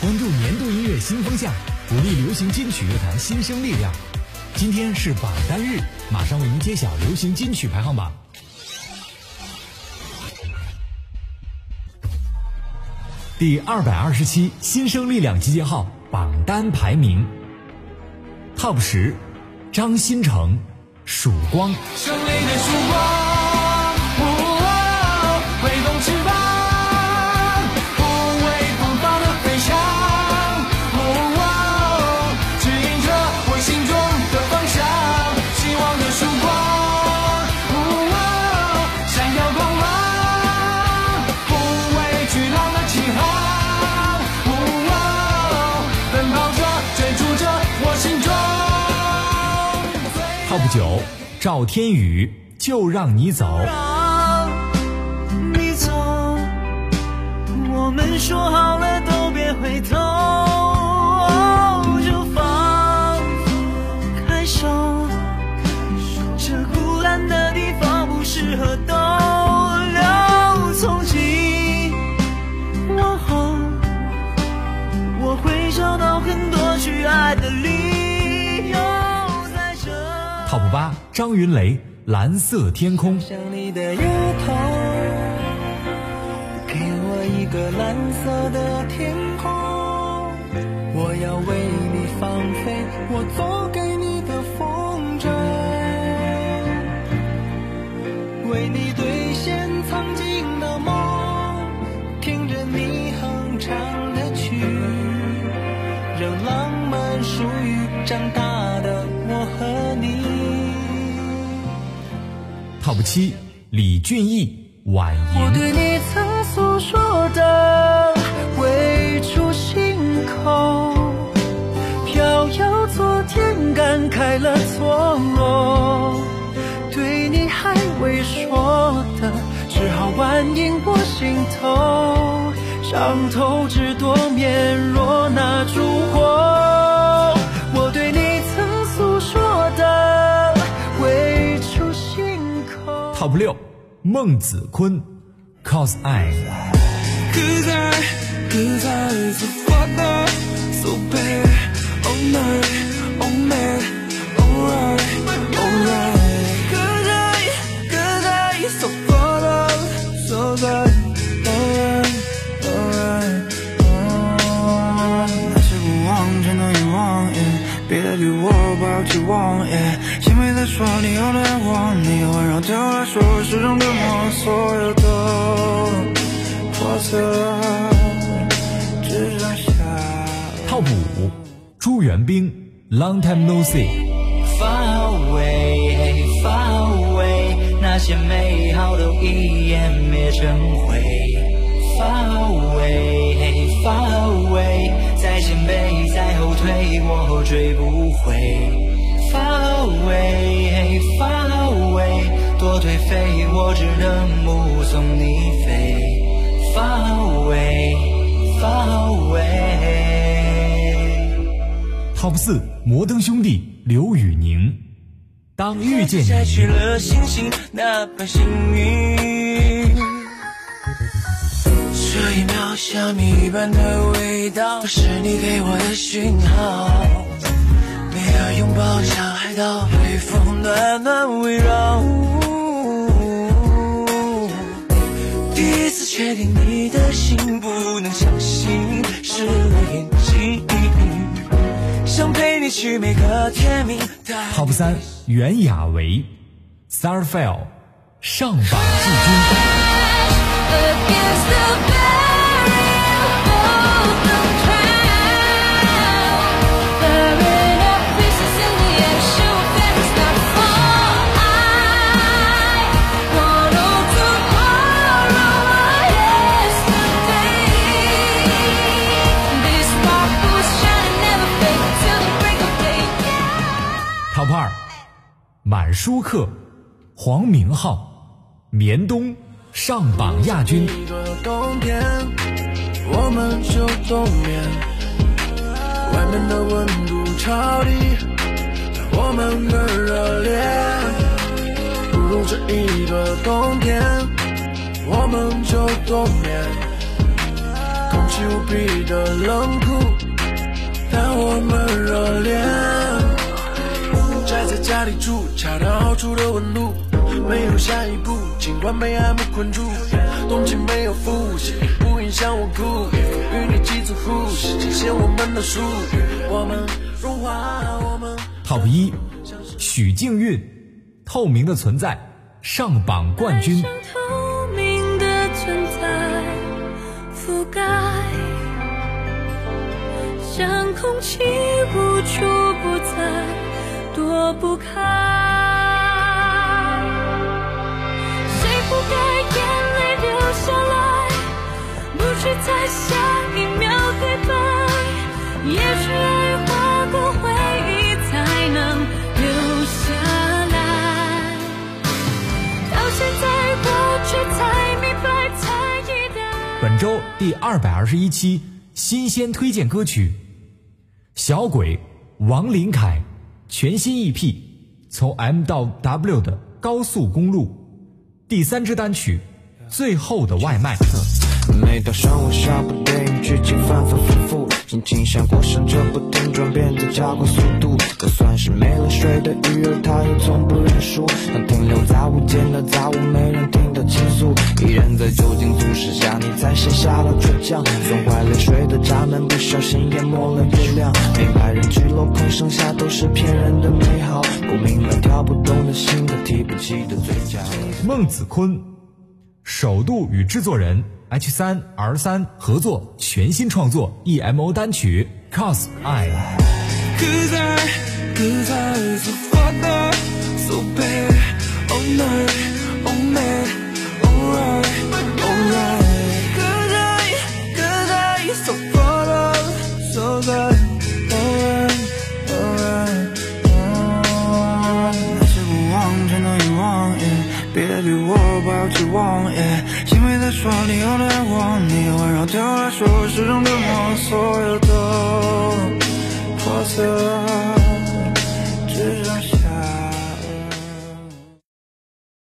关注年度音乐新风向，鼓励流行金曲乐坛新生力量。今天是榜单日，马上为您揭晓流行金曲排行榜。第二百二十七新生力量集结号榜单排名，Top 十，张新成，《曙光》。胜利的曙光，九，赵天宇，就让你走。让你走，我们说好了都别回头，就放开手。这孤单的地方不适合八，张云雷，蓝色天空。像你的月头，给我一个蓝色的天空，我要为你放飞我做给 Top 七，李俊毅，晚我对。你曾诉说的未出心口，飘摇昨天，感慨了错落。对你还未说的，只好婉迎我心头。伤透至多面，若 Top 六，孟子坤，Cause I。Cause I, cause I 别再对我抱有期望，心没在说你有多爱我，你的温柔对我来说是种折磨，所有的。破色，只剩下 Top 五，朱元冰，Long Time No See。Far away, far away，那些美好都一湮灭成灰。Far away, 追不回。Far away, far away，多颓废，我只能目送你飞。Far away, far away。Top 四，摩登兄弟，刘宇宁，当遇见摘去。了星星那般幸运。一秒像蜜一般的味道，是你给我的讯号。每个拥抱像海岛，微风暖暖围绕。第一次确定你的心，不能相信是我眼睛。想陪你去每个天明 Top 三，袁娅维，Starfell，上榜季军。满舒克，黄明昊，棉冬，上榜亚军。一个冬天，我们就冬眠。外面的温度超低，让我们更热烈。不如这一个冬天，我们就冬眠。空气无比的冷酷，但我们热恋。在家里住，恰到好处的温度，没有下一步，尽管被爱慕困住，动情没有复习，不影响我哭，与你几次呼吸，惊现我们的属于，我们融化，我们。Top 一，许静韵，《透明的存在》上榜冠军。像透明的存在，覆盖，像空气无处，躲不开。谁不该眼泪流下来，不去在下一秒对白？也许爱划过回忆，才能留下来。到现在我却才明白，才记得。本周第二百二十一期新鲜推荐歌曲，小鬼王林凯全新 EP，从 M 到 W 的高速公路，第三支单曲《最后的外卖》。每到上午下部电影剧情反反复复，心情像过山车不停转变在加快速度。就算是没了水的鱼儿，它也从不认输。能停留在无间的杂物，没人听的倾诉。一人在酒精促使下，你才卸下了倔强。损坏泪水的闸门，不小心淹没了月亮。剩下都是骗人的美好。不明白跳不动的心和提不起的嘴角。孟子坤，首度与制作人 H 三 R 三合作全新创作 EMO 单曲《Cause I》。Cause I, cause I 期望，耶！因为在说你有来往，你温柔对我来说是种折磨，所有的破碎。